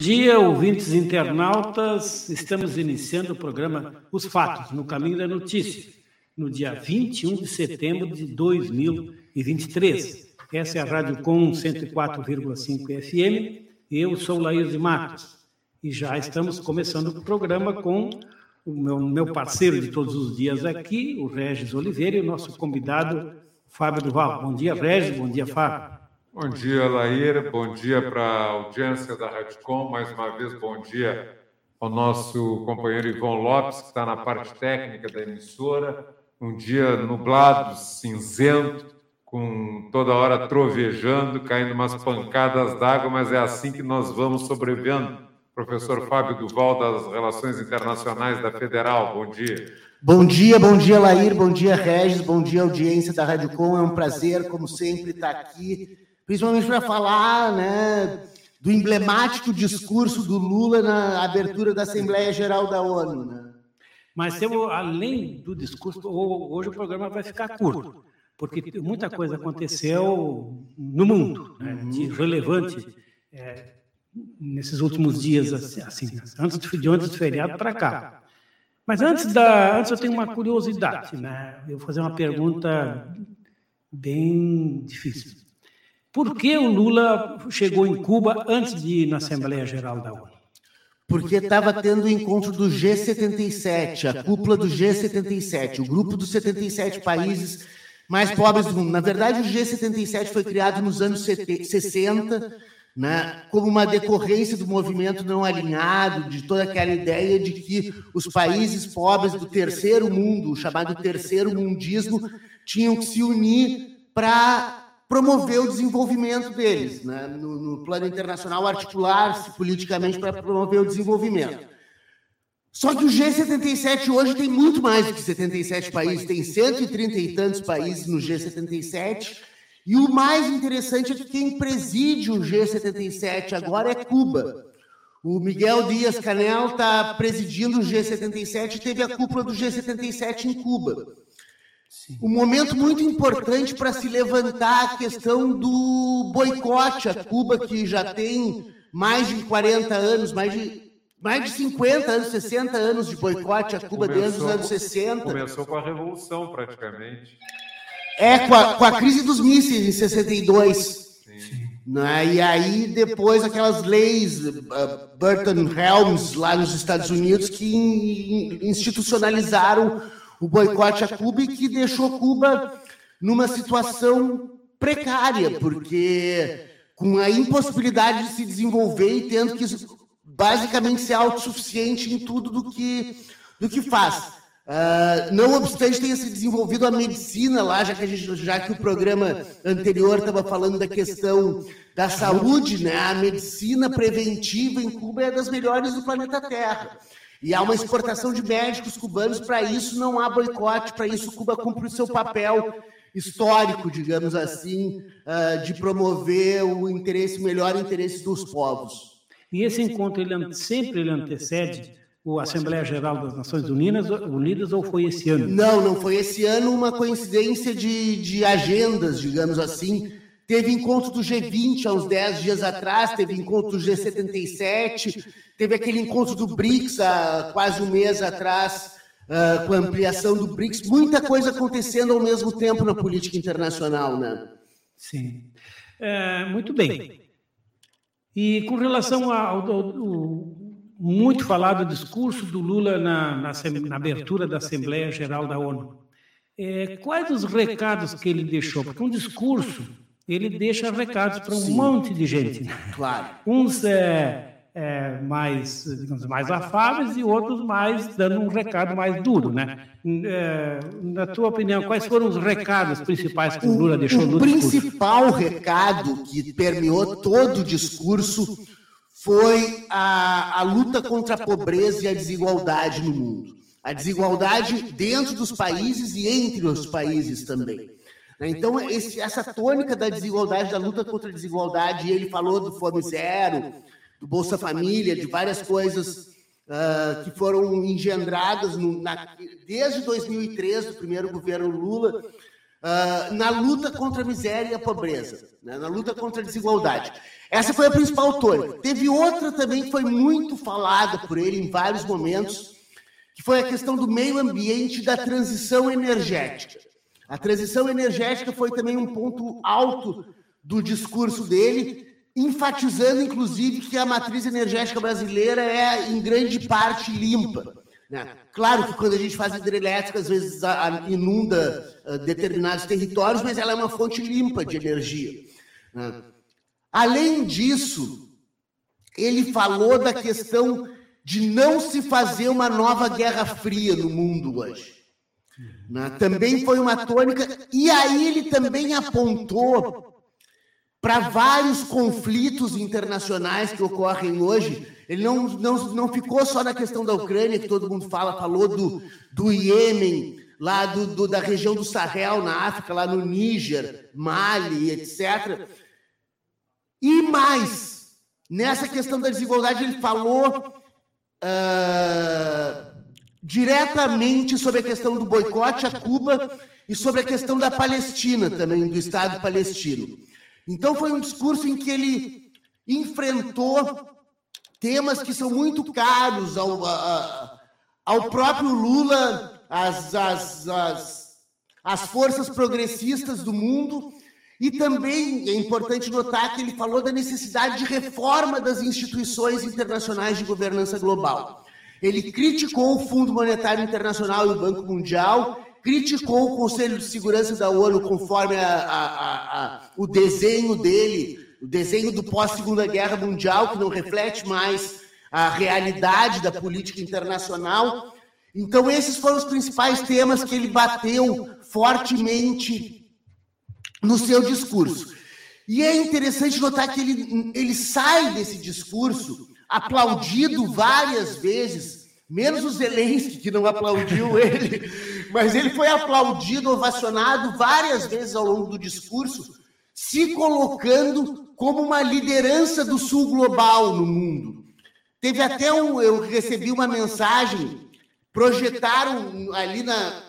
dia, ouvintes internautas. Estamos iniciando o programa Os Fatos, no Caminho da Notícia, no dia 21 de setembro de 2023. Essa é a Rádio Com 104,5 FM. Eu sou Laís de Matos. E já estamos começando o programa com o meu, meu parceiro de todos os dias aqui, o Regis Oliveira, e o nosso convidado, Fábio Duval. Bom dia, Regis. Bom dia, Fábio. Bom dia, Laíra. Bom dia para a audiência da Radicom. Mais uma vez, bom dia ao nosso companheiro Ivon Lopes, que está na parte técnica da emissora. Um dia nublado, cinzento, com toda hora trovejando, caindo umas pancadas d'água, mas é assim que nós vamos sobrevivendo. Professor Fábio Duval, das Relações Internacionais da Federal, bom dia. Bom dia, bom dia, Lair, bom dia, Regis, bom dia, audiência da Rádio Com. É um prazer, como sempre, estar aqui principalmente para falar né, do emblemático discurso do Lula na abertura da Assembleia Geral da ONU. Né? Mas eu, além do discurso, hoje o programa vai ficar curto, porque muita coisa aconteceu no mundo, né, de relevante é, nesses últimos dias, assim, assim antes de antes do feriado para cá. Mas antes da, antes eu tenho uma curiosidade, né? Eu vou fazer uma pergunta bem difícil. Por que o Lula chegou em Cuba antes de ir na Assembleia Geral da ONU? Porque estava tendo o encontro do G77, a cúpula do G77, o grupo dos 77 países mais pobres do mundo. Na verdade, o G77 foi criado nos anos 60, né, como uma decorrência do movimento não alinhado, de toda aquela ideia de que os países pobres do terceiro mundo, o chamado terceiro mundismo, tinham que se unir para promover o desenvolvimento deles, né? no, no plano internacional, articular-se politicamente para promover o desenvolvimento. Só que o G77 hoje tem muito mais do que 77 países, tem 130 e tantos países no G77, e o mais interessante é que quem preside o G77 agora é Cuba. O Miguel Dias Canel está presidindo o G77 e teve a cúpula do G77 em Cuba um momento muito importante para se levantar a questão do boicote a Cuba, que já tem mais de 40 anos, mais de, mais de 50 anos, 60 anos de boicote a Cuba começou, desde os anos 60. Começou com a Revolução, praticamente. É, com a, com a crise dos mísseis em 62. Né? E aí, depois, aquelas leis, uh, Burton Helms, lá nos Estados Unidos, que institucionalizaram o boicote a Cuba e que deixou Cuba numa situação precária, porque com a impossibilidade de se desenvolver e tendo que basicamente ser autossuficiente em tudo do que, do que faz. Uh, não obstante tenha se desenvolvido a medicina lá, já que, gente, já que o programa anterior estava falando da questão da saúde, né? a medicina preventiva em Cuba é das melhores do planeta Terra. E há uma exportação de médicos cubanos, para isso não há boicote, para isso Cuba cumpre o seu papel histórico, digamos assim, ah, de promover o interesse, melhor interesse dos povos. E esse encontro ele sempre ele antecede a Assembleia Geral das Nações Unidas, Unidas ou foi esse ano? Não, não foi esse ano, uma coincidência de, de agendas, digamos assim. Teve encontro do G20 há uns 10 dias atrás, teve encontro do G77, Teve aquele encontro do BRICS há quase um mês atrás, uh, com a ampliação do BRICS. Muita coisa acontecendo ao mesmo tempo na política internacional, né? Sim. É, muito bem. E com relação ao, ao, ao, muito falado discurso do Lula na, na, na abertura da Assembleia Geral da ONU, é, quais os recados que ele deixou? Porque um discurso ele deixa recados para um Sim. monte de gente. Claro. Uns é, é, mais, digamos, mais afáveis e outros mais dando um recado mais duro, né? É, na tua opinião, quais foram os recados principais que o Lula deixou no discurso? O principal recado que permeou todo o discurso foi a, a luta contra a pobreza e a desigualdade no mundo. A desigualdade dentro dos países e entre os países também. Então, esse, essa tônica da desigualdade, da luta contra a desigualdade, ele falou do Fome Zero, do Bolsa Família, de várias coisas uh, que foram engendradas no, na, desde 2003, do primeiro governo Lula, uh, na luta contra a miséria e a pobreza, né? na luta contra a desigualdade. Essa foi a principal tônica. Teve outra também que foi muito falada por ele em vários momentos, que foi a questão do meio ambiente e da transição energética. A transição energética foi também um ponto alto do discurso dele, enfatizando, inclusive, que a matriz energética brasileira é, em grande parte, limpa. Né? Claro que quando a gente faz hidrelétrica, às vezes inunda uh, determinados territórios, mas ela é uma fonte limpa de energia. Né? Além disso, ele falou da questão de não se fazer uma nova guerra fria no mundo hoje. Né? Também foi uma tônica, e aí ele também apontou para vários conflitos internacionais que ocorrem hoje. Ele não, não, não ficou só na questão da Ucrânia, que todo mundo fala, falou do, do Iêmen, lá do, do, da região do Sahel, na África, lá no Níger, Mali, etc. E mais, nessa questão da desigualdade, ele falou uh, diretamente sobre a questão do boicote a Cuba e sobre a questão da Palestina também, do Estado palestino. Então foi um discurso em que ele enfrentou temas que são muito caros ao, a, ao próprio Lula, as, as, as, as forças progressistas do mundo, e também é importante notar que ele falou da necessidade de reforma das instituições internacionais de governança global. Ele criticou o Fundo Monetário Internacional e o Banco Mundial criticou o Conselho de Segurança da ONU conforme a, a, a, o desenho dele, o desenho do pós-Segunda Guerra Mundial, que não reflete mais a realidade da política internacional. Então, esses foram os principais temas que ele bateu fortemente no seu discurso. E é interessante notar que ele, ele sai desse discurso aplaudido várias vezes menos o Zelensky, que não aplaudiu ele, mas ele foi aplaudido, ovacionado várias vezes ao longo do discurso, se colocando como uma liderança do sul global no mundo. Teve até um, eu recebi uma mensagem, projetaram ali na,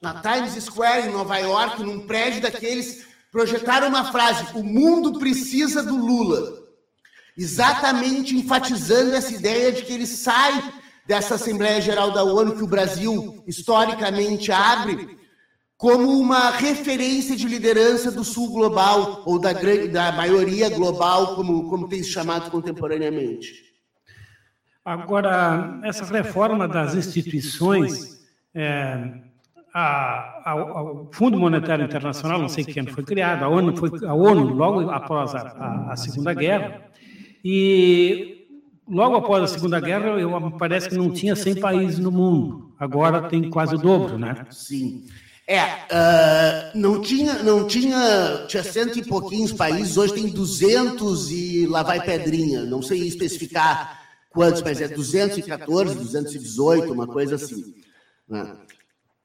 na Times Square, em Nova York, num prédio daqueles, projetaram uma frase: o mundo precisa do Lula. Exatamente enfatizando essa ideia de que ele sai dessa Assembleia Geral da ONU que o Brasil historicamente abre como uma referência de liderança do sul global ou da, da maioria global, como, como tem se chamado contemporaneamente. Agora, essa reforma das instituições, é, a, a, o Fundo Monetário Internacional, não sei que ano foi criado, a ONU foi a ONU logo após a, a Segunda Guerra, e logo após a Segunda Guerra, eu, parece que não tinha 100 países no mundo. Agora tem quase o dobro, né? Sim. É, uh, não tinha, não tinha, tinha cento e pouquinhos países, hoje tem 200 e lá vai pedrinha, não sei especificar quantos, mas é 214, 218, uma coisa assim. Né?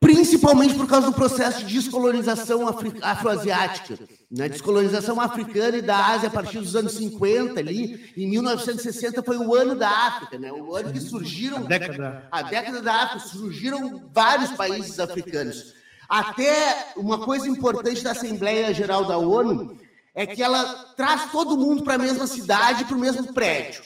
Principalmente por causa do processo de descolonização afroasiática, né? descolonização africana e da Ásia a partir dos anos 50 ali, em 1960 foi o ano da África, né? o ano que surgiram, a década, a década da África, surgiram vários países africanos. Até uma coisa importante da Assembleia Geral da ONU é que ela traz todo mundo para a mesma cidade, para o mesmo prédio.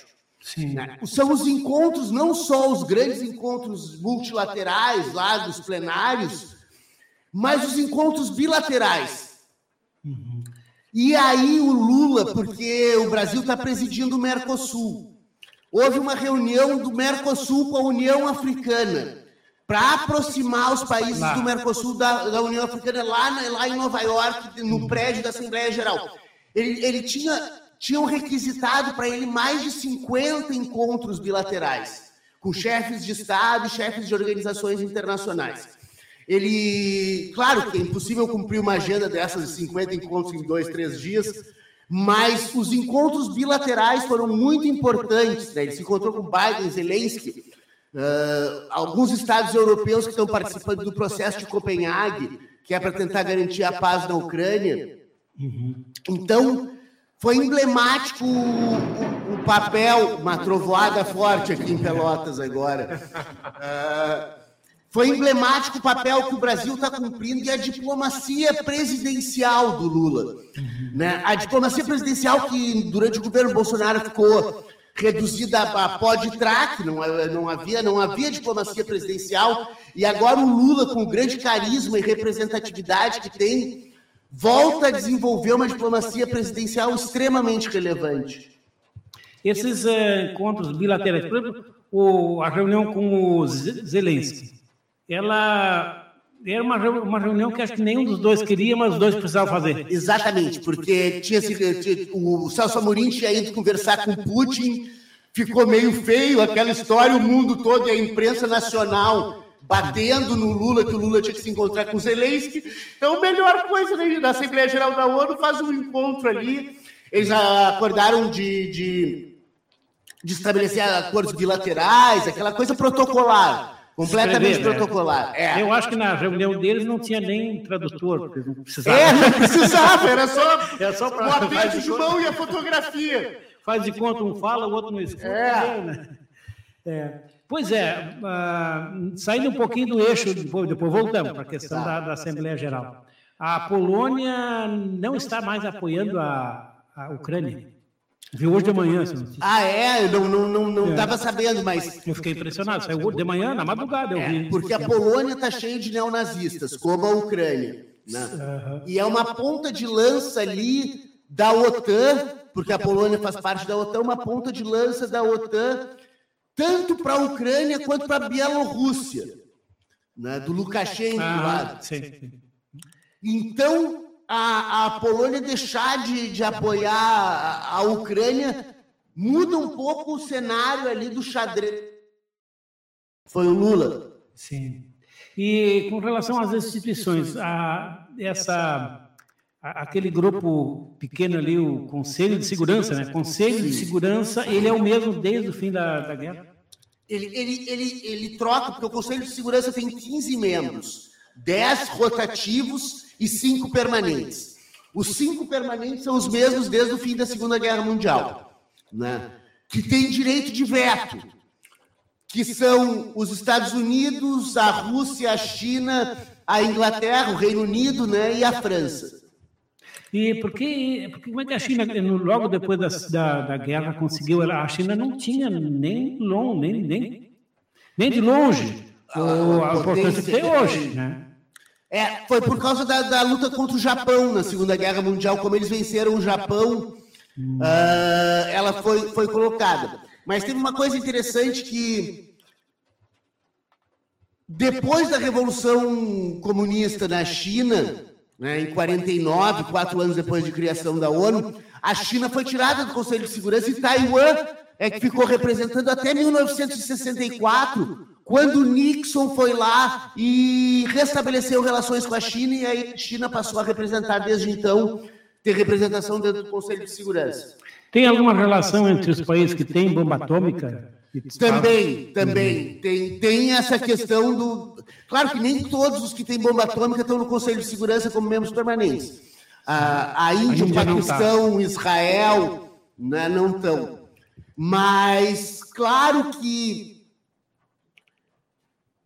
Né? São os encontros, não só os grandes encontros multilaterais lá dos plenários, mas os encontros bilaterais. Uhum. E aí o Lula, porque o Brasil está presidindo o Mercosul. Houve uma reunião do Mercosul com a União Africana para aproximar os países do Mercosul da, da União Africana lá, lá em Nova York, no prédio da Assembleia Geral. Ele, ele tinha tinham requisitado para ele mais de 50 encontros bilaterais com chefes de Estado e chefes de organizações internacionais. Ele, claro que é impossível cumprir uma agenda dessas de 50 encontros em dois, três dias, mas os encontros bilaterais foram muito importantes. Né? Ele se encontrou com Biden, Zelensky, uh, alguns estados europeus que estão participando do processo de Copenhague, que é para tentar garantir a paz na Ucrânia. Então, foi emblemático o, o, o, papel, uma trovoada forte aqui em Pelotas agora. Uh, foi emblemático o papel que o Brasil está cumprindo e a diplomacia presidencial do Lula. Né? A diplomacia presidencial que durante o governo Bolsonaro ficou reduzida a pó de traque, não, não, havia, não havia diplomacia presidencial, e agora o Lula, com o grande carisma e representatividade que tem, volta a desenvolver uma diplomacia presidencial extremamente relevante. Esses é, encontros bilaterais, por exemplo, o, a reunião com o Zelensky, ela era uma, uma reunião que acho que nenhum dos dois queria, mas os dois precisavam fazer. Exatamente, porque tinha, tinha o Celso Amorim tinha ido conversar com Putin, ficou meio feio aquela história, o mundo todo e a imprensa nacional batendo no Lula, que o Lula tinha que se encontrar com Zelensky. Então, a melhor coisa né, da Assembleia Geral da ONU faz um encontro ali. Eles acordaram de, de, de estabelecer acordos bilaterais, aquela coisa protocolar. Completamente Escrever, protocolar. É. Eu acho que na reunião deles não tinha nem tradutor, porque não precisava. É, não precisava, era só, era só pra, o aperto de mão e a fotografia. Faz de conta, um fala, o outro não escuta. É. Né? É. Pois é, uh, saindo um pouquinho do eixo, depois, depois voltamos para a questão da, da, Assembleia Geral. A Polônia não está mais apoiando a, a Ucrânia. Viu hoje de manhã. Ah, é? Eu não estava não, não, não é. sabendo, mas. Eu fiquei impressionado. Saiu de manhã, na madrugada, eu é, vi. Porque a Polônia está cheia de neonazistas, como a Ucrânia. Né? Uhum. E é uma ponta de lança ali da OTAN, porque a Polônia faz parte da OTAN, uma ponta de lança da OTAN, tanto para a Ucrânia quanto para a Bielorrússia, né? do Lukashenko ah, lá. Sim. Então, a, a Polônia deixar de, de apoiar a, a Ucrânia, muda um pouco o cenário ali do xadrez. Foi o Lula. Sim. E com relação às instituições, a, essa, aquele grupo pequeno ali, o Conselho de Segurança, né? Conselho de Segurança, ele é o mesmo desde o fim da, da guerra? Ele, ele, ele, ele troca, porque o Conselho de Segurança tem 15 membros, 10 rotativos e cinco permanentes. Os cinco permanentes são os mesmos desde o fim da Segunda Guerra Mundial, né? que têm direito de veto, que são os Estados Unidos, a Rússia, a China, a Inglaterra, o Reino Unido né? e a França. E por que, como é que a China, logo depois da, da, da guerra, conseguiu? A China não tinha nem, long, nem, nem, nem de longe a, a, a importância que tem hoje. Né? É, foi por causa da, da, luta contra o Japão na Segunda Guerra Mundial, como eles venceram o Japão, uh, ela foi, foi colocada. Mas teve uma coisa interessante que depois da Revolução Comunista na China, né, em 49, quatro anos depois de criação da ONU, a China foi tirada do Conselho de Segurança e Taiwan é que ficou representando até 1964, quando Nixon foi lá e restabeleceu relações com a China, e aí a China passou a representar desde então, ter representação dentro do Conselho de Segurança. Tem alguma relação entre os países que têm bomba atômica? Também, também. Tem, tem essa questão do. Claro que nem todos os que têm bomba atômica estão no Conselho de Segurança como membros permanentes. A, a Índia, o tá. Paquistão, tá. Israel né, não estão. Mas, claro que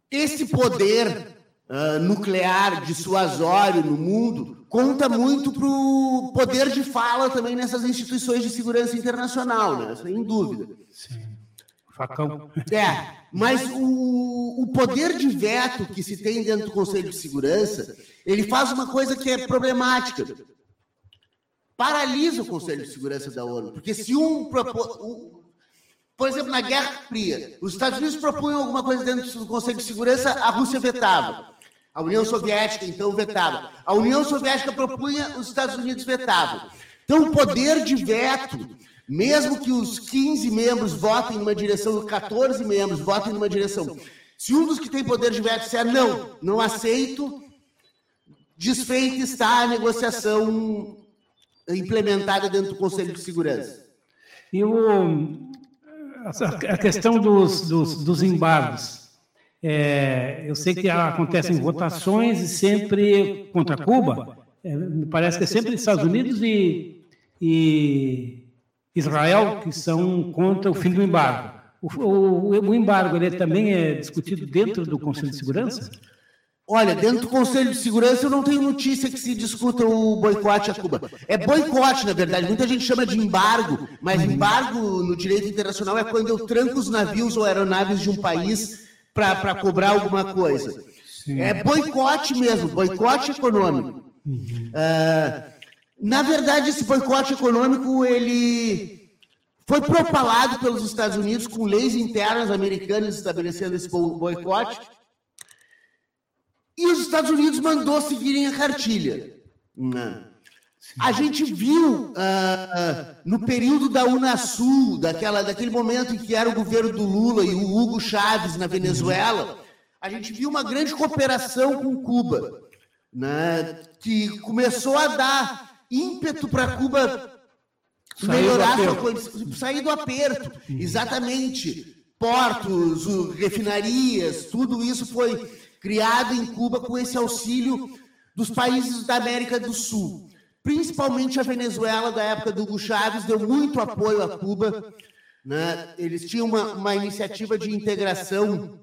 esse poder uh, nuclear dissuasório no mundo conta muito para o poder de fala também nessas instituições de segurança internacional, né? sem dúvida. Sim. Facão. É, mas o, o poder de veto que se tem dentro do Conselho de Segurança, ele faz uma coisa que é problemática. Paralisa o Conselho de Segurança da ONU, porque se um, um por exemplo, na Guerra Fria, os Estados Unidos propunham alguma coisa dentro do Conselho de Segurança, a Rússia vetava. A União Soviética, então, vetava. A União Soviética propunha, os Estados Unidos vetavam. Então, o poder de veto, mesmo que os 15 membros votem numa direção, os 14 membros votem numa direção, se um dos que tem poder de veto disser não, não aceito, desfeita está a negociação implementada dentro do Conselho de Segurança. E o, a questão dos, dos, dos embargos. É, eu sei que acontecem votações e sempre contra Cuba. É, me parece que é sempre Estados Unidos e, e Israel que são contra o fim do embargo. O, o, o embargo ele também é discutido dentro do Conselho de Segurança? Olha, dentro do Conselho de Segurança eu não tenho notícia que se discuta o boicote a Cuba. É boicote, na verdade. Muita gente chama de embargo, mas embargo no direito internacional é quando eu tranco os navios ou aeronaves de um país para cobrar alguma coisa. Sim. É boicote mesmo, boicote econômico. Uh, na verdade, esse boicote econômico ele foi propalado pelos Estados Unidos com leis internas americanas estabelecendo esse boicote e os Estados Unidos mandou seguirem a cartilha. A gente viu uh, no período da Unasul, daquela, daquele momento em que era o governo do Lula e o Hugo Chávez na Venezuela, a gente viu uma grande cooperação com Cuba, né, que começou a dar ímpeto para Cuba melhorar sua condição, sair do aperto, exatamente. Portos, refinarias, tudo isso foi criado em Cuba com esse auxílio dos países da América do Sul. Principalmente a Venezuela, da época do Hugo Chávez, deu muito apoio a Cuba. Né? Eles tinham uma, uma iniciativa de integração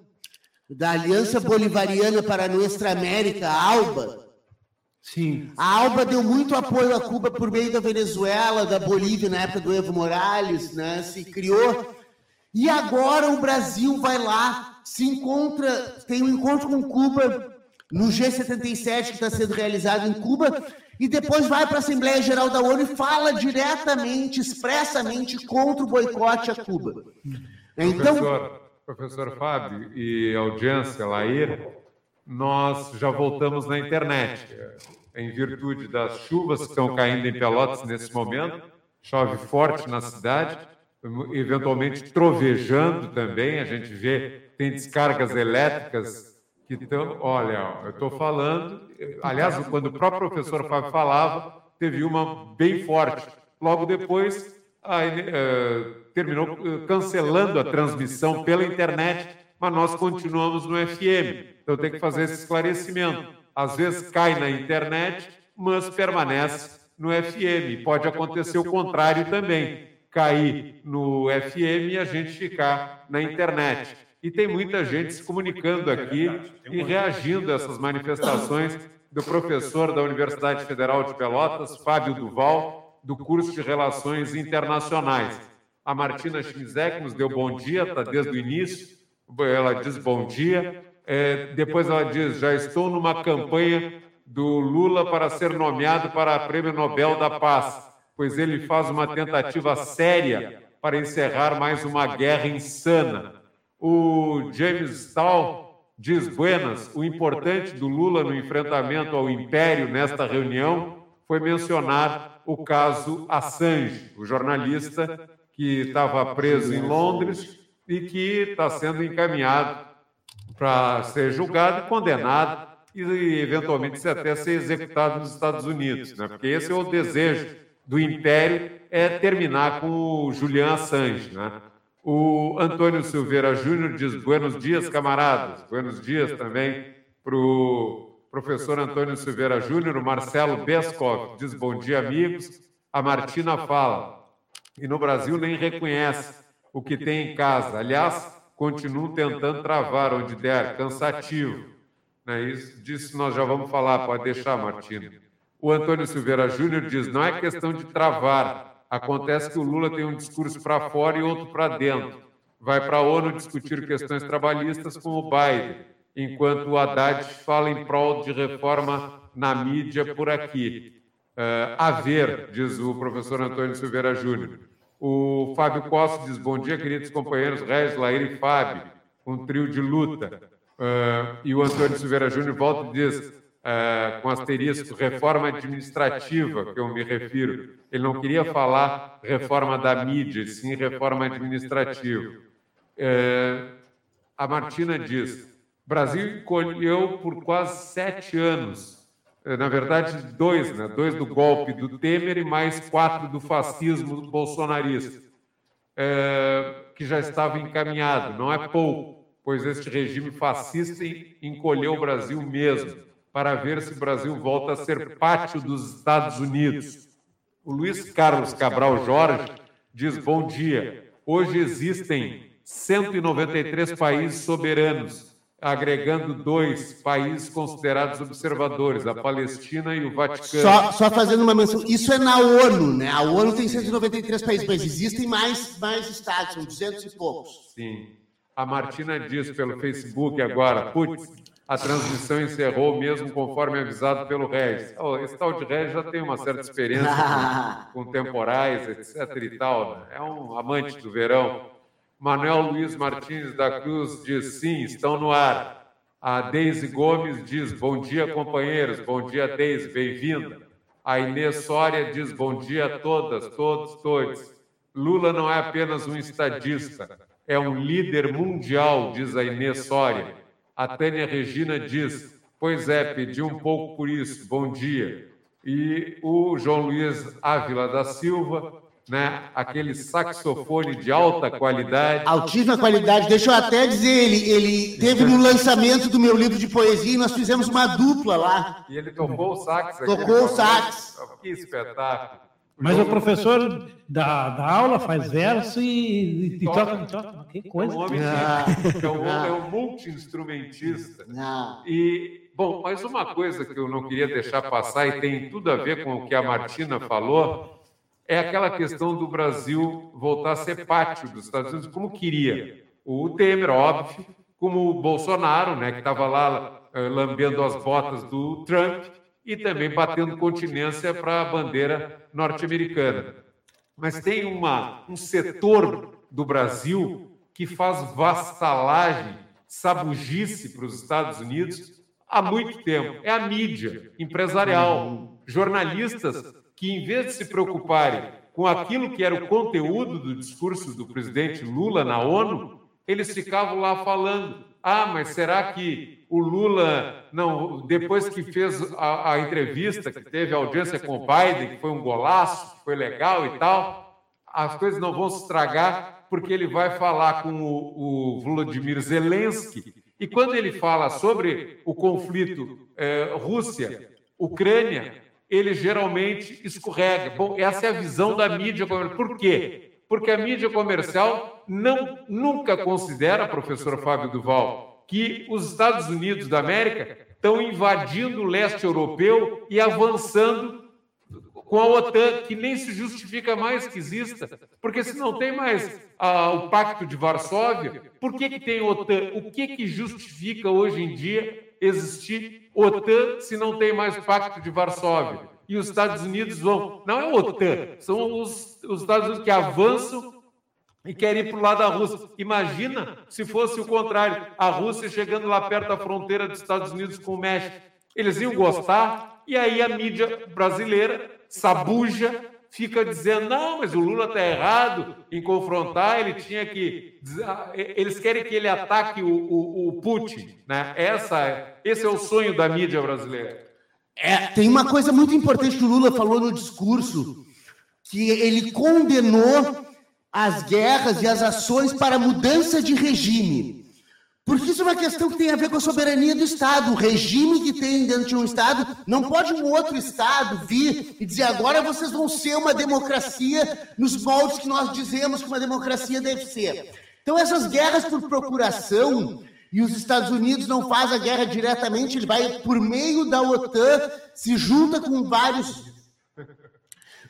da Aliança Bolivariana para a Nuestra América, a ALBA. Sim. A ALBA deu muito apoio a Cuba por meio da Venezuela, da Bolívia, na época do Evo Morales, né? se criou. E agora o Brasil vai lá se encontra, tem um encontro com Cuba no G77 que está sendo realizado em Cuba e depois vai para a Assembleia Geral da ONU e fala diretamente, expressamente contra o boicote a Cuba. Então, professor, professor Fábio e audiência Lair, nós já voltamos na internet. Em virtude das chuvas que estão caindo em Pelotas nesse momento, chove forte na cidade, eventualmente trovejando também, a gente vê tem descargas elétricas que estão. Olha, eu estou falando. Aliás, quando o próprio professor Fábio falava, teve uma bem forte. Logo depois, uh, terminou eh, cancelando a transmissão pela internet, mas nós continuamos no FM. Então tem que fazer esse esclarecimento. Às vezes cai na internet, mas permanece no FM. Pode acontecer o contrário também. Cair no FM e a gente ficar na internet. E tem muita gente se comunicando aqui e reagindo a essas manifestações do professor da Universidade Federal de Pelotas, Fábio Duval, do curso de Relações Internacionais. A Martina Schmizek nos deu bom dia, está desde o início. Ela diz bom dia. É, depois ela diz: já estou numa campanha do Lula para ser nomeado para o Prêmio Nobel da Paz, pois ele faz uma tentativa séria para encerrar mais uma guerra insana. O James Stahl diz Buenas, o importante do Lula no enfrentamento ao império nesta reunião foi mencionar o caso Assange, o jornalista que estava preso em Londres e que está sendo encaminhado para ser julgado condenado e eventualmente até ser executado nos Estados Unidos, né? porque esse é o desejo do império é terminar com o Julian Assange, né? O Antônio Silveira Júnior diz: Buenos dias, camaradas. Buenos dias também para o professor Antônio Silveira Júnior. O Marcelo Beskov diz: Bom dia, amigos. A Martina fala: E no Brasil nem reconhece o que tem em casa. Aliás, continuam tentando travar onde der, cansativo. Né? Isso, disso nós já vamos falar, pode deixar, Martina. O Antônio Silveira Júnior diz: Não é questão de travar Acontece que o Lula tem um discurso para fora e outro para dentro. Vai para a ONU discutir questões trabalhistas com o Biden, enquanto o Haddad fala em prol de reforma na mídia por aqui. Uh, a ver, diz o professor Antônio Silveira Júnior. O Fábio Costa diz: Bom dia, queridos companheiros Regis, Lair e Fábio, um trio de luta. Uh, e o Antônio Silveira Júnior volta e diz: é, com asterisco, reforma administrativa, que eu me refiro. Ele não queria falar reforma da mídia, sim reforma administrativa. É, a Martina diz: Brasil colheu por quase sete anos, na verdade, dois, né? dois do golpe do Temer e mais quatro do fascismo bolsonarista, é, que já estava encaminhado. Não é pouco, pois este regime fascista encolheu o Brasil mesmo para ver se o Brasil volta a ser pátio dos Estados Unidos. O Luiz Carlos Cabral Jorge diz: Bom dia. Hoje existem 193 países soberanos, agregando dois países considerados observadores, a Palestina e o Vaticano. Só, só fazendo uma menção, isso é na ONU, né? A ONU tem 193 países, mas existem mais, mais estados, são 200 e poucos. Sim. A Martina diz pelo Facebook agora, putz, a transmissão encerrou mesmo conforme avisado pelo Regis. Oh, esse tal de Regis já tem uma certa experiência com, com temporais, etc e tal. Né? É um amante do verão. Manuel Luiz Martins da Cruz diz sim, estão no ar. A Deise Gomes diz bom dia, companheiros. Bom dia, Deise, bem-vinda. A Inês Soria diz bom dia a todas, todos, todos. Lula não é apenas um estadista, é um líder mundial, diz a Inês Soria. A Tânia Regina diz: Pois é, pedi um pouco por isso, bom dia. E o João Luiz Ávila da Silva, né, aquele saxofone de alta qualidade. Altíssima qualidade. Deixa eu até dizer, ele, ele teve no lançamento do meu livro de poesia e nós fizemos uma dupla lá. E ele tocou o sax. Tocou o sax. Que espetáculo. Mas o professor da, da aula faz verso e, e toca, toca. Que coisa. É um homem, que, é um, é um multi-instrumentista. E, bom, mas uma coisa que eu não queria deixar passar e tem tudo a ver com o que a Martina falou, é aquela questão do Brasil voltar a ser pátio dos Estados Unidos, como queria. O Temer, óbvio, como o Bolsonaro, né, que estava lá uh, lambendo as botas do Trump, e também batendo continência para a bandeira norte-americana. Mas tem uma, um setor do Brasil que faz vassalagem, sabugice para os Estados Unidos há muito tempo. É a mídia empresarial, jornalistas que, em vez de se preocuparem com aquilo que era o conteúdo do discurso do presidente Lula na ONU, eles ficavam lá falando ah, mas será que o Lula, não, depois que fez a, a entrevista, que teve a audiência com o Biden, que foi um golaço, que foi legal e tal, as coisas não vão se estragar porque ele vai falar com o, o Vladimir Zelensky. E quando ele fala sobre o conflito é, Rússia-Ucrânia, ele geralmente escorrega. Bom, essa é a visão da mídia. Por quê? Porque a mídia comercial não, nunca considera, professor Fábio Duval, que os Estados Unidos da América estão invadindo o leste europeu e avançando com a OTAN, que nem se justifica mais que exista. Porque se não tem mais ah, o Pacto de Varsóvia, por que, que tem OTAN? O que, que justifica hoje em dia existir OTAN se não tem mais Pacto de Varsóvia? E os Estados Unidos vão. Não é OTAN, são os, os Estados Unidos que avançam e querem ir para o lado da Rússia. Imagina se fosse o contrário, a Rússia chegando lá perto da fronteira dos Estados Unidos com o México. Eles iam gostar, e aí a mídia brasileira, sabuja, fica dizendo: não, mas o Lula está errado em confrontar, ele tinha que. Eles querem que ele ataque o, o, o Putin. Né? Essa, esse é o sonho da mídia brasileira. É, tem uma coisa muito importante que o Lula falou no discurso, que ele condenou as guerras e as ações para mudança de regime. Porque isso é uma questão que tem a ver com a soberania do Estado. O regime que tem dentro de um Estado, não pode um outro Estado vir e dizer agora vocês vão ser uma democracia nos moldes que nós dizemos que uma democracia deve ser. Então, essas guerras por procuração, e os Estados Unidos não faz a guerra diretamente, ele vai por meio da OTAN, se junta com vários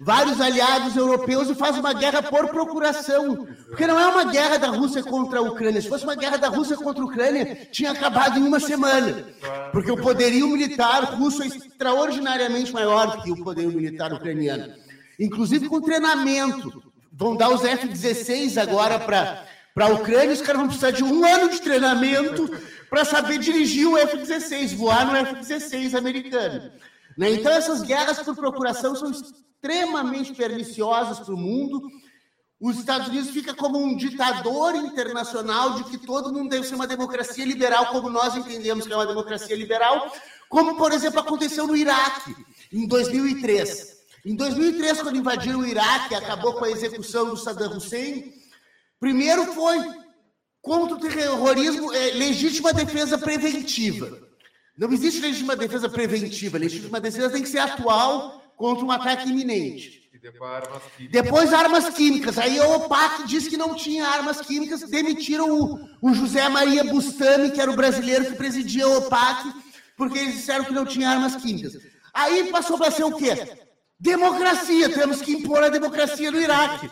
vários aliados europeus e faz uma guerra por procuração. Porque não é uma guerra da Rússia contra a Ucrânia. Se fosse uma guerra da Rússia contra a Ucrânia, tinha acabado em uma semana. Porque o poderio militar russo é extraordinariamente maior que o poderio militar ucraniano. Inclusive com treinamento. Vão dar os F-16 agora para a Ucrânia, os caras vão precisar de um ano de treinamento para saber dirigir o F-16, voar no F-16 americano. Né? Então, essas guerras por procuração são extremamente perniciosas para o mundo. Os Estados Unidos fica como um ditador internacional de que todo mundo deve ser uma democracia liberal, como nós entendemos que é uma democracia liberal, como, por exemplo, aconteceu no Iraque, em 2003. Em 2003, quando invadiram o Iraque, acabou com a execução do Saddam Hussein, primeiro foi contra o terrorismo, é, legítima defesa preventiva. Não existe legítima defesa preventiva, legítima defesa tem que ser atual contra um ataque iminente. depois armas químicas. Aí a OPAC disse que não tinha armas químicas, demitiram o, o José Maria Bustami, que era o brasileiro que presidia a OPAC, porque eles disseram que não tinha armas químicas. Aí passou para ser o quê? Democracia, temos que impor a democracia no Iraque.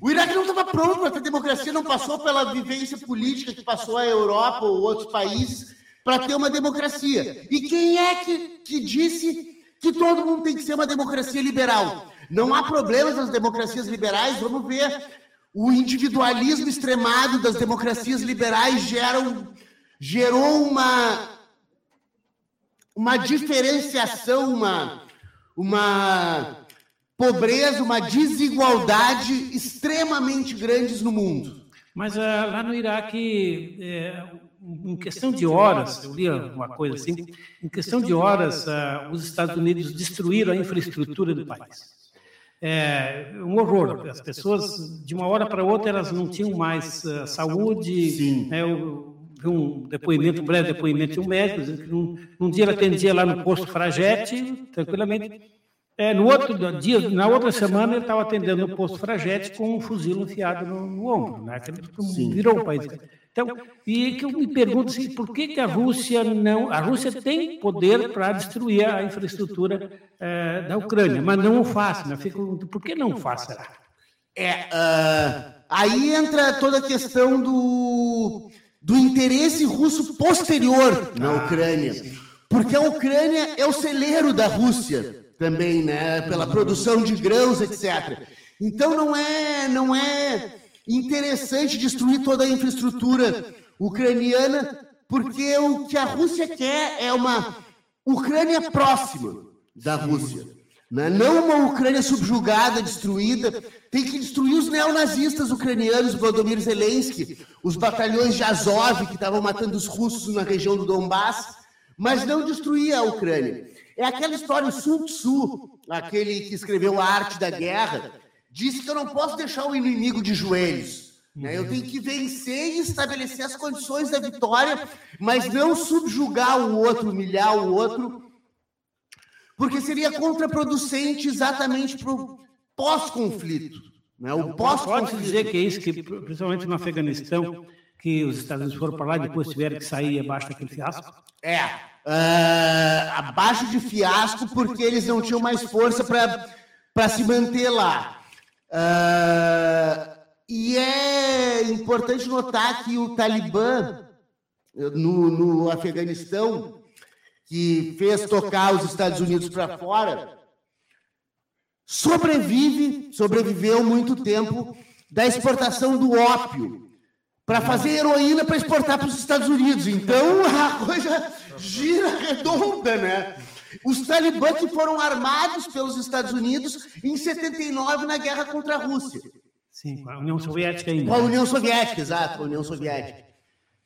O Iraque não estava pronto para ter democracia, não passou pela vivência política que passou a Europa ou outros países para ter uma democracia. E quem é que, que disse que todo mundo tem que ser uma democracia liberal? Não há problemas nas democracias liberais, vamos ver. O individualismo extremado das democracias liberais geram, gerou uma, uma diferenciação, uma, uma pobreza, uma desigualdade extremamente grandes no mundo. Mas uh, lá no Iraque, é, em questão de horas, eu li uma coisa assim, em questão de horas, uh, os Estados Unidos destruíram a infraestrutura do país. É um horror. As pessoas, de uma hora para outra, elas não tinham mais uh, saúde. Sim. Né, eu, um depoimento, um breve depoimento de um médico, dizendo que num dia ele atendia lá no posto Fragete, tranquilamente. É, no outro dia, na outra semana, ele estava atendendo no posto Fragete com um fuzil enfiado no, no ombro, né? virou o país. Então, e que eu me pergunto assim, por que, que a Rússia não. A Rússia tem poder para destruir a infraestrutura é, da Ucrânia, mas não o faz. Né? Fico, por que não faz, será? É, uh, aí entra toda a questão do, do interesse russo posterior na ah, Ucrânia. Porque a Ucrânia é o celeiro da Rússia também, né? Pela produção de grãos, etc. Então não é, não é interessante destruir toda a infraestrutura ucraniana, porque o que a Rússia quer é uma Ucrânia próxima da Rússia. Né? Não uma Ucrânia subjugada, destruída. Tem que destruir os neonazistas ucranianos, Vladimir Zelensky, os batalhões de Azov que estavam matando os russos na região do Donbass, mas não destruir a Ucrânia. É aquela história, o Sun Tzu, aquele que escreveu A Arte da Guerra, disse que eu não posso deixar o inimigo de joelhos. Né? Eu tenho que vencer e estabelecer as condições da vitória, mas não subjugar o outro, humilhar o outro, porque seria contraproducente exatamente para o pós-conflito. Né? O pós-conflito. Pode dizer que é isso, que principalmente no Afeganistão, que os Estados Unidos foram para lá e depois tiveram que sair abaixo daquele fiasco? É, uh, abaixo de fiasco, porque eles não tinham mais força para se manter lá. Uh, e é importante notar que o Talibã, no, no Afeganistão, que fez tocar os Estados Unidos para fora, sobrevive, sobreviveu muito tempo da exportação do ópio para fazer heroína para exportar para os Estados Unidos. Então a coisa gira redonda, né? Os talibãs que foram armados pelos Estados Unidos em 79 na guerra contra a Rússia. Sim, com a União Soviética ainda. Com a União Soviética, exato, com a União Soviética.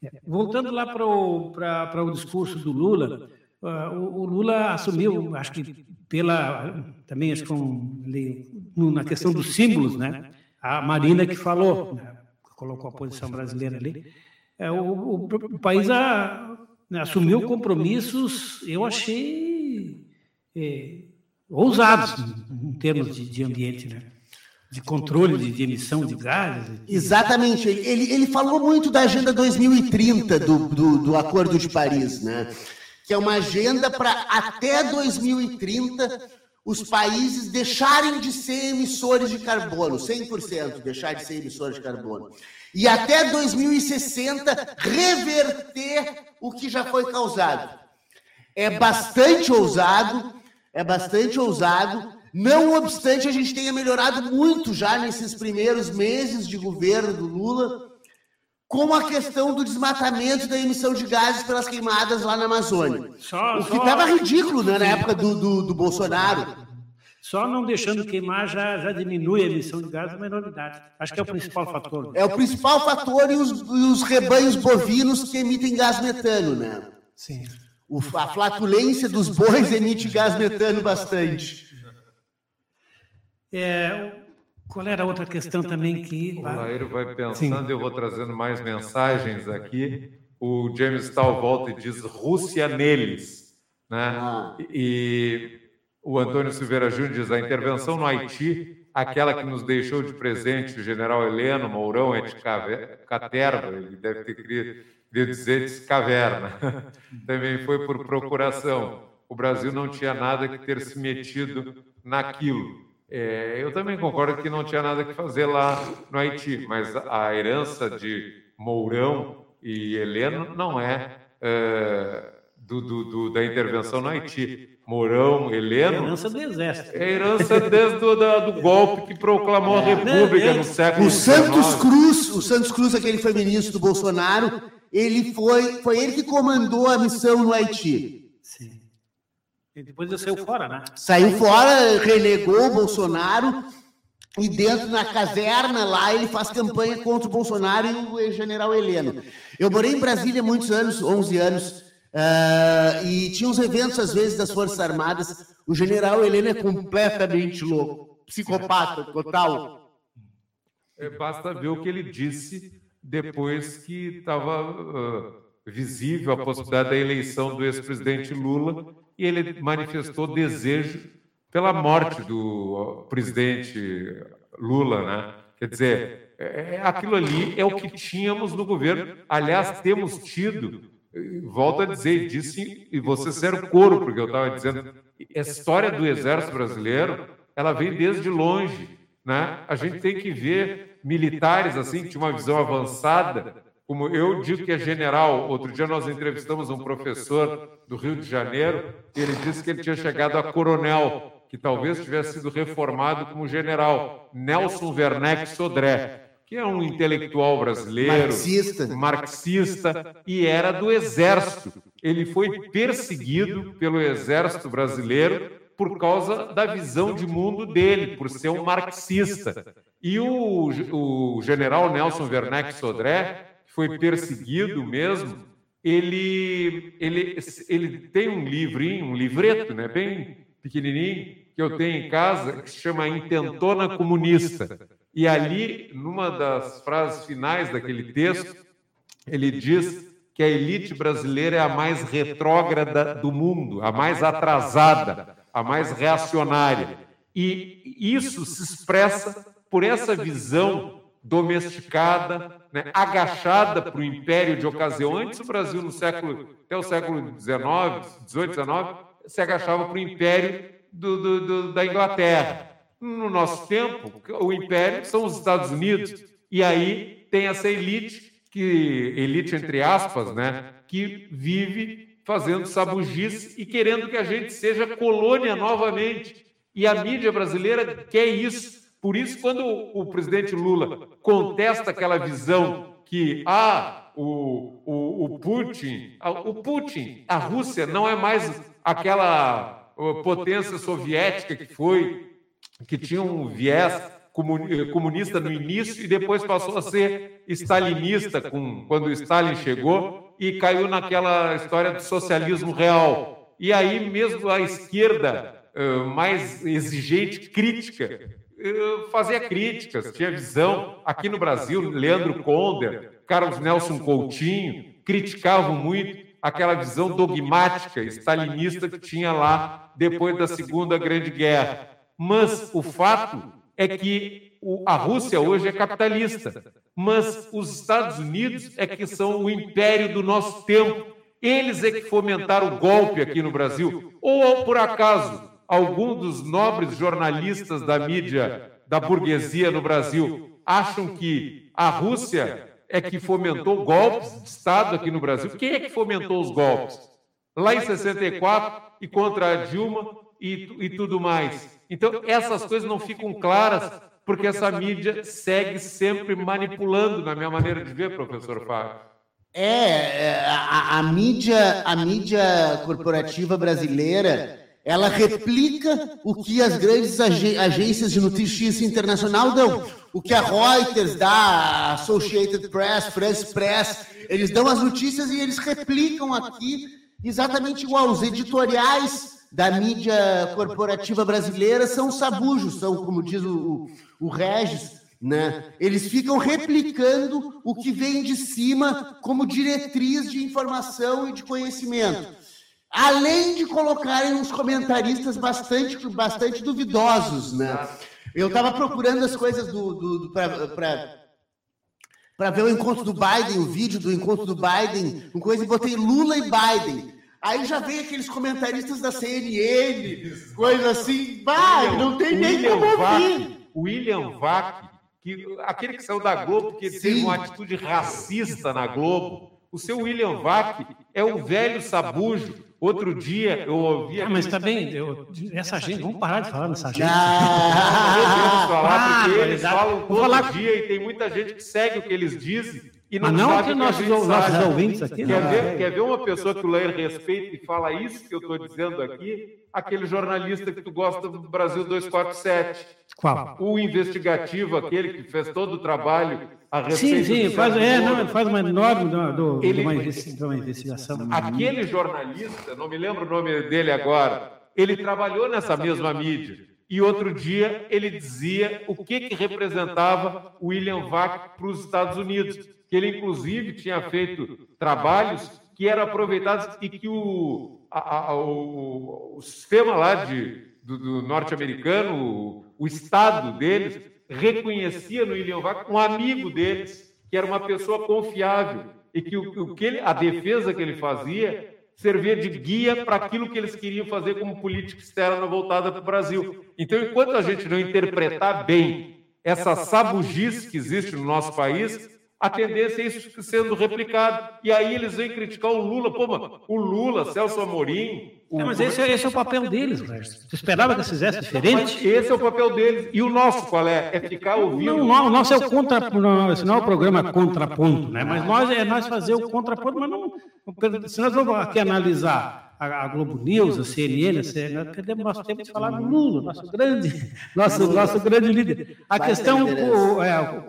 É, voltando lá para o, para, o discurso do Lula, uh, o, o, Lula assumiu, acho que pela, também acho que um, na questão dos símbolos, né? A Marina que falou, né? colocou a posição brasileira ali. É, o, o, o país a, né, assumiu compromissos, eu achei é, ousados em termos de, de ambiente, né? de controle de, de, emissão de gases. Exatamente. Ele, ele falou muito da Agenda 2030 do, do, do Acordo de Paris, né? que é uma agenda para até 2030 os países deixarem de ser emissores de carbono, 100% deixar de ser emissores de carbono. E até 2060 reverter o que já foi causado. É bastante ousado, é bastante ousado. Não obstante, a gente tenha melhorado muito já nesses primeiros meses de governo do Lula com a questão do desmatamento da emissão de gases pelas queimadas lá na Amazônia. Só, o que estava ridículo né, na época do, do, do, Bolsonaro. Só não deixando queimar já, já diminui a emissão de gases, é uma enormidade. Acho que é o principal fator. É o principal fator e os, e os rebanhos bovinos que emitem gás metano, né? Sim. O, a flatulência dos bois emite gás metano bastante. É, qual era a outra questão também que. O Laíro vai pensando, Sim. eu vou trazendo mais mensagens aqui. O James Tal volta e diz Rússia neles. Né? Ah. E o Antônio Silveira Júnior diz: a intervenção no Haiti, aquela que nos deixou de presente o general Heleno Mourão é de caterva, ele deve ter querido dizer de caverna, também foi por procuração. O Brasil não tinha nada que ter se metido naquilo. É, eu também concordo que não tinha nada que fazer lá no Haiti, mas a herança de Mourão e Heleno não é, é do, do, do, da intervenção no Haiti. Mourão, Heleno. É herança do Exército. É herança desde o da, do golpe que proclamou a é. República no século O Santos Cruz, o Santos Cruz, aquele foi ministro do Bolsonaro, ele foi, foi ele que comandou a missão no Haiti. Sim. E depois ele saiu fora, né? Saiu fora, renegou o Bolsonaro. E dentro na caverna lá ele faz campanha contra o Bolsonaro e o general Heleno. Eu morei em Brasília muitos anos, 11 anos, uh, e tinha uns eventos às vezes das Forças Armadas. O general Heleno é completamente louco, psicopata total. É, basta ver o que ele disse depois que estava uh, visível a possibilidade da eleição do ex-presidente Lula e ele manifestou desejo pela morte do presidente Lula, né? Quer dizer, é, é, aquilo ali é o que tínhamos no governo. Aliás, temos tido, volto a dizer, disse, e você ser o coro, porque eu estava dizendo, a história do Exército Brasileiro, ela vem desde longe. Né? A gente tem que ver militares assim que tinham uma visão avançada, como eu digo que é general. Outro dia nós entrevistamos um professor do Rio de Janeiro e ele disse que ele tinha chegado a coronel, que talvez tivesse sido reformado como general, Nelson Werneck Sodré, que é um intelectual brasileiro, marxista. marxista e era do exército. Ele foi perseguido pelo exército brasileiro por causa da visão de mundo dele, por ser um marxista. E o, o general Nelson Werneck Sodré, que foi perseguido mesmo, ele, ele, ele tem um livrinho, um livreto, né, bem pequenininho, que eu tenho em casa, que se chama Intentona Comunista. E ali, numa das frases finais daquele texto, ele diz que a elite brasileira é a mais retrógrada do mundo, a mais atrasada, a mais reacionária. E isso se expressa por essa visão domesticada, né, agachada para o império de ocasião. Antes o Brasil, no século, até o século XIX, XVIII, XIX, se agachava para o império do, do, do, da Inglaterra. No nosso tempo, o império são os Estados Unidos. E aí tem essa elite, que elite entre aspas, né, que vive fazendo sabugice e querendo que a gente seja colônia novamente. E a mídia brasileira quer isso. Por isso, quando o presidente Lula contesta aquela visão que ah, o, o, o Putin, o Putin, a Rússia não é mais aquela potência soviética que foi, que tinha um viés comunista no início e depois passou a ser stalinista com, quando Stalin chegou e caiu naquela história do socialismo real. E aí mesmo a esquerda mais exigente, crítica, fazia críticas, tinha visão. Aqui no Brasil, Leandro Conder, Carlos Nelson Coutinho, criticavam muito aquela visão dogmática stalinista que tinha lá depois da Segunda Grande Guerra. Mas o fato é que a Rússia hoje é capitalista, mas os Estados Unidos é que são o império do nosso tempo. Eles é que fomentaram o golpe aqui no Brasil. Ou, por acaso, algum dos nobres jornalistas da mídia da burguesia no Brasil acham que a Rússia é que fomentou golpes de Estado aqui no Brasil. Quem é que fomentou os golpes? Lá em 64 e contra a Dilma e, e tudo mais. Então, essas coisas não ficam claras porque essa mídia segue sempre manipulando, na minha maneira de ver, professor Fábio. É, é a, a, mídia, a mídia corporativa brasileira ela replica o que as grandes agências de notícias internacional dão. O que a Reuters dá, a Associated Press, France Press, eles dão as notícias e eles replicam aqui exatamente igual. Os editoriais da mídia corporativa brasileira são sabujos, são, como diz o, o, Regis, né? Eles ficam replicando o que vem de cima como diretriz de informação e de conhecimento. Além de colocarem uns comentaristas bastante, bastante duvidosos, né? Eu estava procurando as coisas do, do, do para ver o encontro do Biden, o vídeo do encontro do Biden, uma coisa, e botei Lula e Biden. Aí já vem aqueles comentaristas da CNN, coisa assim, vai, não tem nem como ouvir. William Vac, que, aquele que saiu da Globo, porque Sim. teve uma atitude racista na Globo. O seu William Vac é o velho sabujo Outro dia eu ouvi. Ah, mas também, eu, essa gente, vamos parar de falar nessa gente. Ah, falar, porque eles falam todo falar... dia e tem muita gente que segue o que eles dizem. E não, mas não sabe que nossos, nossos ouvintes aqui. Quer, não. ver, quer ver uma pessoa que o Leir respeita e fala isso que eu estou dizendo aqui? Aquele jornalista que tu gosta do Brasil 247. Qual? O investigativo, aquele que fez todo o trabalho a respeito. Sim, sim, faz, é, não, faz uma enorme do, do, ele, uma, uma investigação. Aquele jornalista, não me lembro o nome dele agora, ele trabalhou nessa mesma mídia. E outro dia ele dizia o que, que representava William Vac para os Estados Unidos, que ele inclusive tinha feito trabalhos que eram aproveitados e que o, a, a, o, o, sistema lá de, do, do norte-americano, o, o Estado deles, reconhecia no William Vac um amigo deles, que era uma pessoa confiável, e que o, o que ele, a defesa que ele fazia servia de guia para aquilo que eles queriam fazer como política externa voltada para o Brasil. Então, enquanto a gente não interpretar bem essa sabugice que existe no nosso país, a tendência é isso sendo replicado. E aí eles vêm criticar o Lula. Pô, mano, o Lula, Celso Amorim. O... É, mas esse, é, esse, é o papel deles, Você esperava que eles fizessem diferente? Mas esse é o papel deles. E o nosso qual é? É ficar ouvindo. Não, o nosso é o contra. Não, esse não é o programa contraponto, né? Mas nós é nós fazer o contraponto, mas não. Se nós vamos aqui analisar a, Globo News, a CNN, a CNN nós perdemos nosso tempo de falar do Lula, nosso grande, nosso, nosso grande líder. A questão. O, é,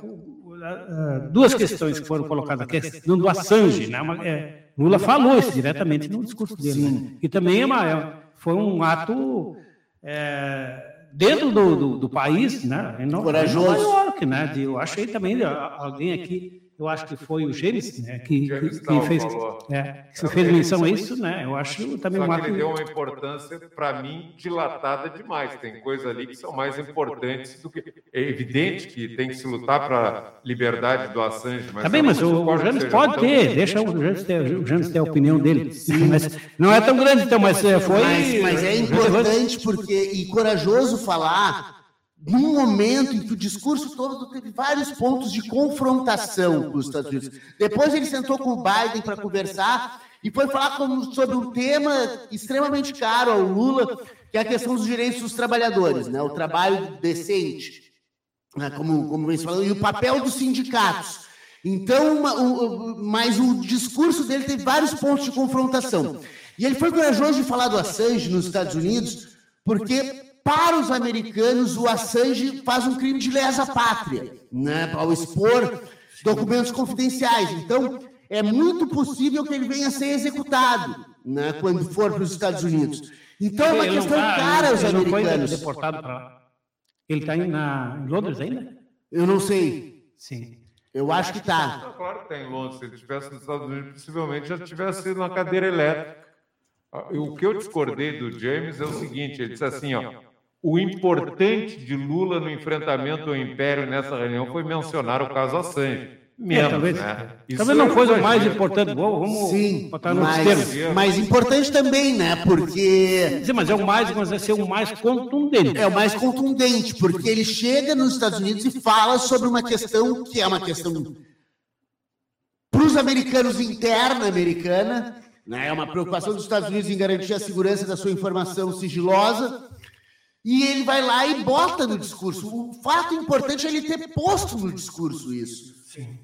uh, duas questões que foram colocadas. A questão do Assange. Né? Uma, é, Lula falou isso diretamente no discurso dele. Né? E também é uma, é, foi um ato é, dentro do, do, do, país, né? Corajoso. Nova York, né? Eu achei também alguém aqui eu acho que foi o Gênesis, né, que, que, que fez, é, que fez menção a isso, né? Eu acho também Só que ele deu uma importância, para mim, dilatada demais. Tem coisas ali que são mais importantes do que. É evidente que tem que se lutar para a liberdade do Assange. Mas tá bem, mas o, o Gênesis pode ter, deixa o Gênesis ter, o Gênesis ter a opinião dele. Sim. Mas não é tão grande, então, mas é, foi. Mas, mas é importante porque, e corajoso falar num momento em que o discurso todo teve vários pontos de confrontação com os Estados Unidos. Depois ele sentou com o Biden para conversar e foi falar sobre um tema extremamente caro ao Lula, que é a questão dos direitos dos trabalhadores, né? o trabalho decente, né? como, como vem falando, e o papel dos sindicatos. Então, uma, o, mas o discurso dele teve vários pontos de confrontação. E ele foi corajoso de falar do Assange nos Estados Unidos, porque para os americanos, o Assange faz um crime de lesa pátria, né, ao expor documentos confidenciais. Então, é muito possível que ele venha a ser executado né, quando for para os Estados Unidos. Então, é uma ele questão tá, cara aos americanos. Ele deportado para. Ele está em Londres ainda? Eu não sei. Sim. Eu acho que está. Claro que está em Londres. Se ele estivesse nos Estados Unidos, possivelmente já tivesse na cadeira elétrica. O que eu discordei do James é o seguinte: ele disse assim, ó o importante de Lula no enfrentamento ao Império nessa reunião foi mencionar o caso Assange. Menos, é, talvez, né? talvez não fosse o mais importante. Vamos Sim, botar no mas, mas importante também, né? Porque. Sim, mas é o mais, mas vai ser o mais contundente. É o mais contundente, porque ele chega nos Estados Unidos e fala sobre uma questão que é uma questão para os americanos interna americana, né? É uma preocupação dos Estados Unidos em garantir a segurança da sua informação sigilosa e ele vai lá e bota no discurso. O fato importante é ele ter posto no discurso isso.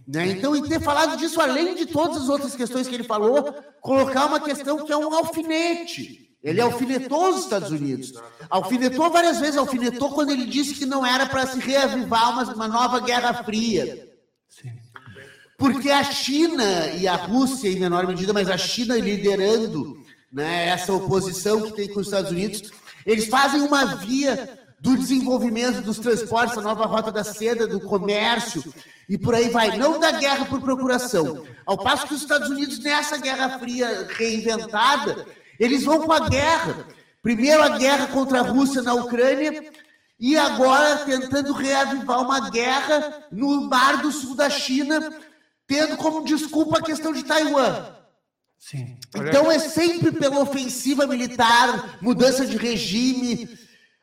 Né? Então, e ter falado disso, além de todas as outras questões que ele falou, colocar uma questão que é um alfinete. Ele alfinetou os Estados Unidos. Alfinetou várias vezes, alfinetou quando ele disse que não era para se reavivar uma, uma nova Guerra Fria. Porque a China e a Rússia, em menor medida, mas a China liderando né, essa oposição que tem com os Estados Unidos, eles fazem uma via do desenvolvimento dos transportes, a nova rota da seda, do comércio e por aí vai. Não da guerra por procuração. Ao passo que os Estados Unidos, nessa Guerra Fria reinventada, Eles vão com a guerra. Primeiro a guerra contra a Rússia na Ucrânia e agora tentando reavivar uma guerra no mar do sul da China, tendo como desculpa a questão de Taiwan. Sim. Então é sempre pela ofensiva militar, mudança de regime,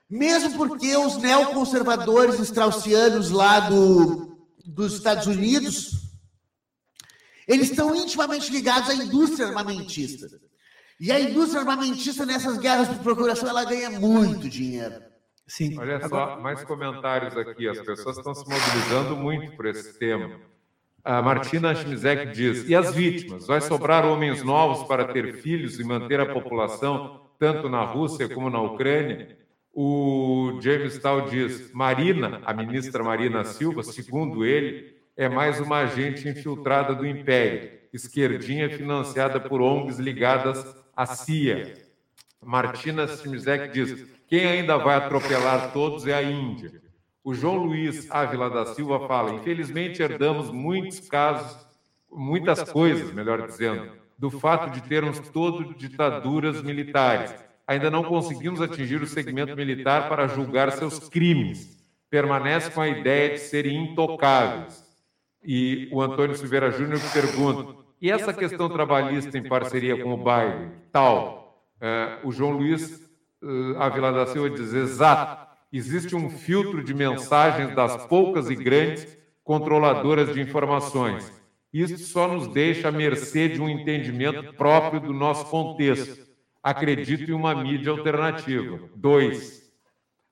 mesmo porque os neoconservadores straussianos lá do, dos Estados Unidos, eles estão intimamente ligados à indústria armamentista. E a indústria armamentista nessas guerras de procuração, ela ganha muito dinheiro. Sim. Olha só, mais comentários aqui. As pessoas estão se mobilizando muito por esse tema. A Martina Schmizek diz: e as vítimas? Vai sobrar homens novos para ter filhos e manter a população, tanto na Rússia como na Ucrânia? O James Tal diz: Marina, a ministra Marina Silva, segundo ele, é mais uma agente infiltrada do Império, esquerdinha financiada por ONGs ligadas à CIA. Martina Schmizek diz: quem ainda vai atropelar todos é a Índia. O João Luiz Ávila da Silva fala: infelizmente herdamos muitos casos, muitas coisas, melhor dizendo, do fato de termos todo ditaduras militares. Ainda não conseguimos atingir o segmento militar para julgar seus crimes. Permanece com a ideia de serem intocáveis. E o Antônio Silveira Júnior pergunta: e essa questão trabalhista em parceria com o Biden? Tal. É, o João Luiz uh, Ávila da Silva diz: exato existe um filtro de mensagens das poucas e grandes controladoras de informações. Isso só nos deixa à mercê de um entendimento próprio do nosso contexto. Acredito em uma mídia alternativa. Dois.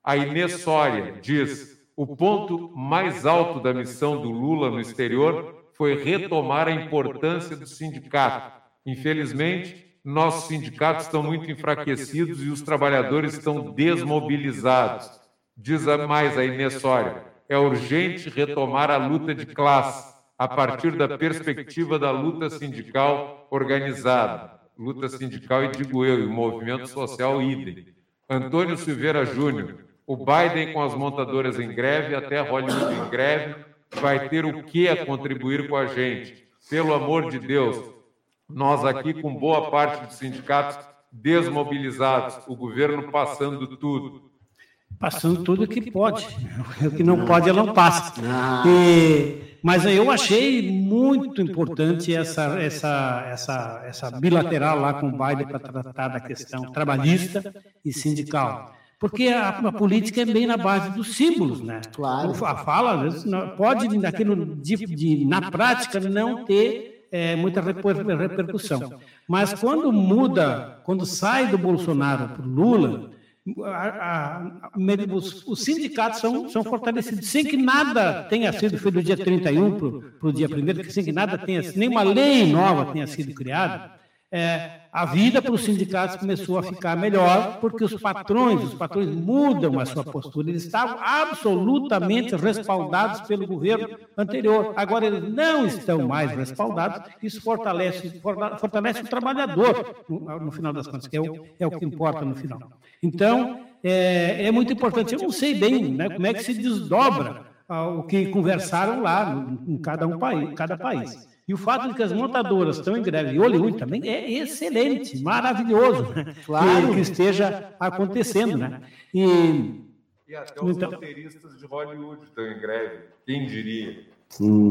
A Inês Soria diz: o ponto mais alto da missão do Lula no exterior foi retomar a importância do sindicato. Infelizmente, nossos sindicatos estão muito enfraquecidos e os trabalhadores estão desmobilizados. Diz mais a Inês Soria, é urgente retomar a luta de classe a partir da perspectiva da luta sindical organizada. Luta sindical, e digo eu, e o movimento social idem. Antônio Silveira Júnior, o Biden com as montadoras em greve, até Hollywood em greve, vai ter o que a contribuir com a gente? Pelo amor de Deus, nós aqui com boa parte dos sindicatos desmobilizados, o governo passando tudo passando tudo o que pode. O que não pode, ela não passa. E, mas eu achei muito importante essa, essa, essa, essa bilateral lá com o Biden para tratar da questão trabalhista e sindical. Porque a, a, política é bem na base dos símbolos, né? Claro. A fala pode, naquilo de, de, na prática, não ter é, muita repercussão. Mas quando muda, quando sai do Bolsonaro para o Lula, a, a, os, os, sindicatos são, são fortalecidos, sem que nada tenha sido feito do dia 31 para o dia 1, sem que nada tenha, nenhuma lei nova tenha sido criada, é, a vida para os sindicatos começou a ficar melhor, porque os patrões, os patrões mudam a sua postura. Eles estavam absolutamente respaldados pelo governo anterior. Agora eles não estão mais respaldados. Isso fortalece, fortalece o trabalhador, no, no final das contas, que é o, é o que importa no final. Então, é, é muito importante. Eu não sei bem né, como é que se desdobra o que conversaram lá em cada um país, cada país. E o fato de que as montadoras estão em greve e Hollywood também é excelente, maravilhoso né? claro. que, que, esteja acontecendo. Né? E, e até os então, roteiristas de Hollywood estão em greve, quem diria?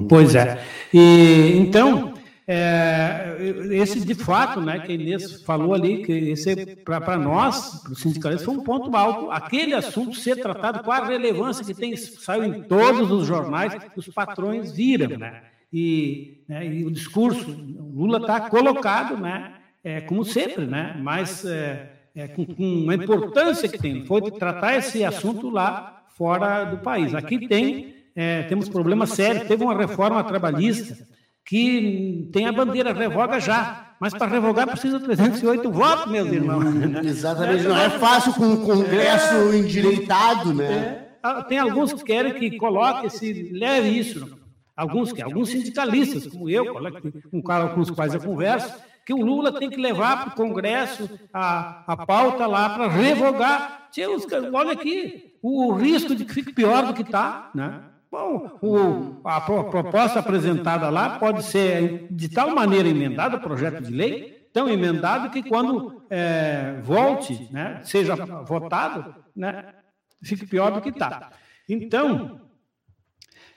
Pois é. E, então, é, esse de fato, né, que a Inês falou ali, que esse para nós, para os sindicalistas, foi um ponto alto. Aquele assunto ser tratado com a relevância que tem, saiu em todos os jornais, os patrões viram, né? e, né, e o discurso, Lula está colocado, né, é, como sempre, né, mas é, é, com, com a importância que tem, foi tratar esse assunto lá fora do país. Aqui tem, é, temos problemas sérios, teve uma reforma trabalhista que tem a bandeira revoga já, mas para revogar precisa 308 votos, meus irmãos. Exatamente, não é fácil com o Congresso endireitado, né? É, tem alguns que querem que coloque, se leve isso. Alguns, que, alguns sindicalistas, como eu, cara com os quais eu converso, que o Lula tem que levar para o Congresso a, a pauta lá para revogar. olha aqui, o risco de que fique pior do que está, né? Bom, o, a proposta apresentada lá pode ser de tal maneira emendada, o projeto de lei, tão emendado que quando é, volte, né, seja votado, né, fique pior do que está. Então,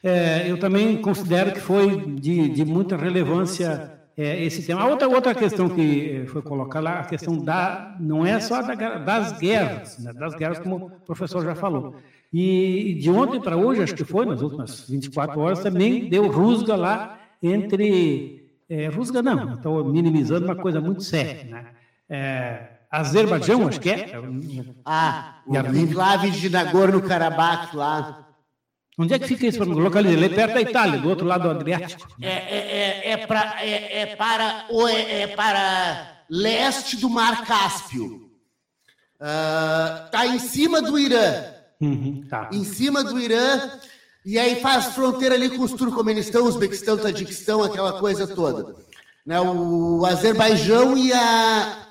é, eu também considero que foi de, de muita relevância é, esse tema. A outra, outra questão que foi colocada lá, a questão da, não é só da, das guerras, né, das guerras, como o professor já falou. E de ontem para hoje, acho que foi, nas últimas 24 horas, também deu rusga lá entre. É, rusga não, estou minimizando uma coisa muito séria. Né? É, Azerbaijão, acho que é. Ah, o enclave de Nagorno-Karabakh lá. Onde é que fica isso? Localizado? Ele é perto da Itália, do outro lado do Adriático. É, é, é, é, pra, é, é para, é, é para leste do Mar Cáspio. Está ah, uh, em cima do Irã. Uhum, tá. Em cima do Irã. E aí faz fronteira ali com os Turcomenistão, Uzbequistão, Tadiquistão, aquela coisa toda. Né, o Azerbaijão e a.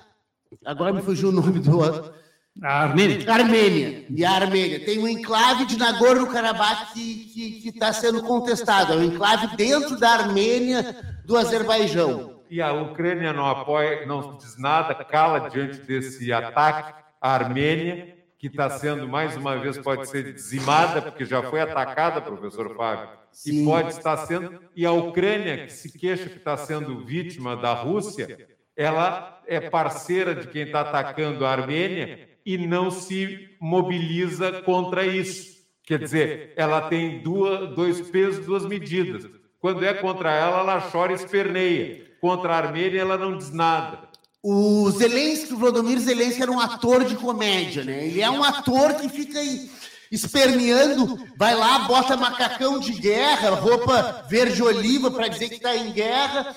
Agora me fugiu o nome do outro. A Armênia. Armênia. E a Armênia. Tem um enclave de Nagorno-Karabakh que está sendo contestado. É um enclave dentro da Armênia do Azerbaijão. E a Ucrânia não apoia, não diz nada, cala diante desse ataque à Armênia, que está sendo, mais uma vez, pode ser dizimada, porque já foi atacada, professor Fábio, Sim. e pode estar sendo. E a Ucrânia, que se queixa que está sendo vítima da Rússia, ela é parceira de quem está atacando a Armênia e não se mobiliza contra isso. Quer dizer, ela tem duas, dois pesos, duas medidas. Quando é contra ela, ela chora e esperneia. Contra a Armênia, ela não diz nada. O Zelensky, o Vladimir Zelensky era um ator de comédia, né? Ele é um ator que fica esperneando, vai lá, bota macacão de guerra, roupa verde oliva para dizer que está em guerra,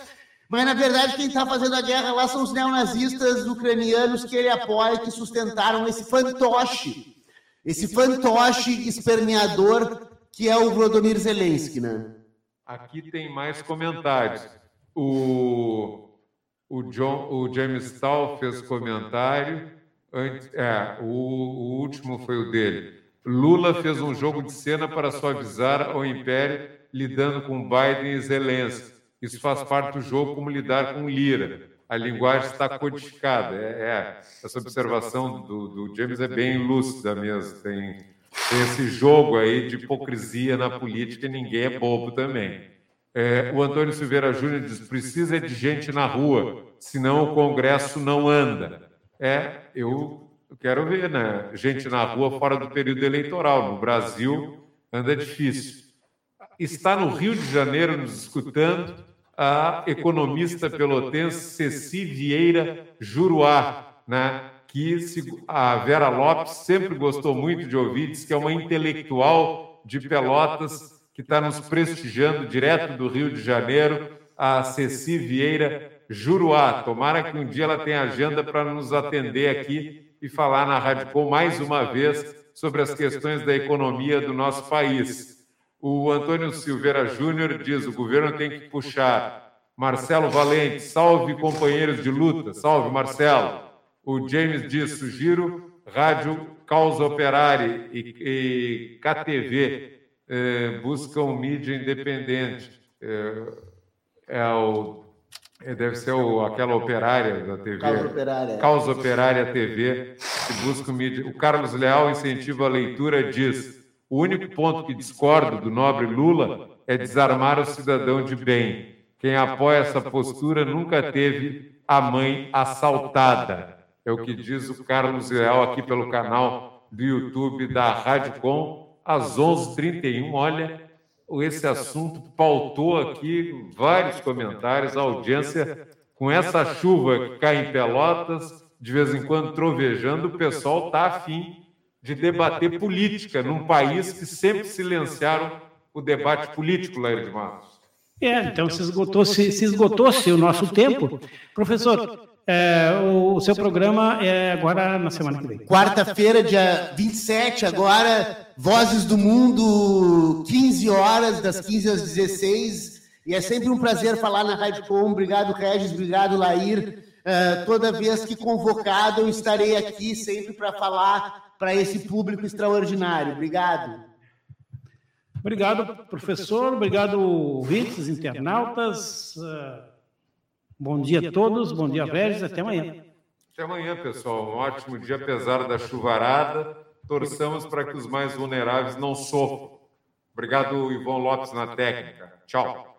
mas, na verdade, quem está fazendo a guerra lá são os neonazistas ucranianos que ele apoia, que sustentaram esse fantoche, esse fantoche esperneador que é o Volodymyr Zelensky, né? Aqui tem mais comentários. O, o, John, o James Stahl fez comentário. Antes, é, o, o último foi o dele. Lula fez um jogo de cena para suavizar ao império, lidando com Biden e Zelensky. Isso faz parte do jogo, como lidar com Lira. A linguagem está codificada. É, é essa observação do, do, James é bem lúcida mesmo. Tem, tem, esse jogo aí de hipocrisia na política e ninguém é bobo também. É, o Antônio Silveira Júnior diz: precisa de gente na rua, senão o Congresso não anda. É, eu quero ver, né? Gente na rua fora do período eleitoral. No Brasil anda difícil. Está no Rio de Janeiro nos escutando a economista pelotense Ceci Vieira Juruá, né? que a Vera Lopes sempre gostou muito de ouvir, diz que é uma intelectual de Pelotas que está nos prestigiando direto do Rio de Janeiro, a Ceci Vieira Juruá. Tomara que um dia ela tenha agenda para nos atender aqui e falar na Rádio Com mais uma vez sobre as questões da economia do nosso país. O Antônio Silveira Júnior diz: o governo tem que puxar. Marcelo Valente, salve companheiros de luta, salve Marcelo. O James diz: sugiro Rádio Causa Operária e, e KTV eh, buscam mídia independente. É, é o, é, deve ser o, aquela operária da TV. Causa Operária. Causa Operária TV, que busca mídia. O Carlos Leal incentiva a leitura, diz. O único ponto que discordo do nobre Lula é desarmar o cidadão de bem. Quem apoia essa postura nunca teve a mãe assaltada. É o que diz o Carlos Leal aqui pelo canal do YouTube da Rádio Com, às 11h31. Olha, esse assunto pautou aqui vários comentários, a audiência com essa chuva que cai em Pelotas, de vez em quando trovejando, o pessoal está afim de debater política num país que sempre silenciaram o debate político, Lair de Matos. É, então se esgotou-se se esgotou -se o nosso tempo. Professor, é, o, o, seu programa é agora na semana que vem. Quarta-feira, dia 27, agora, Vozes do Mundo, 15 horas, das 15 às 16. E é sempre um prazer falar na Rádio Com. Obrigado, Regis, obrigado, Lair. Uh, toda vez que convocado, eu estarei aqui sempre para falar para esse público extraordinário. Obrigado. Obrigado, professor. Obrigado, ouvintes, internautas. Ah, Bom dia a todos, bom dia, Regis, até amanhã. Até amanhã, pessoal. Um ótimo dia, apesar da chuvarada. Torçamos para que os mais vulneráveis não sofram. Obrigado, Ivon Lopes, na técnica. Tchau.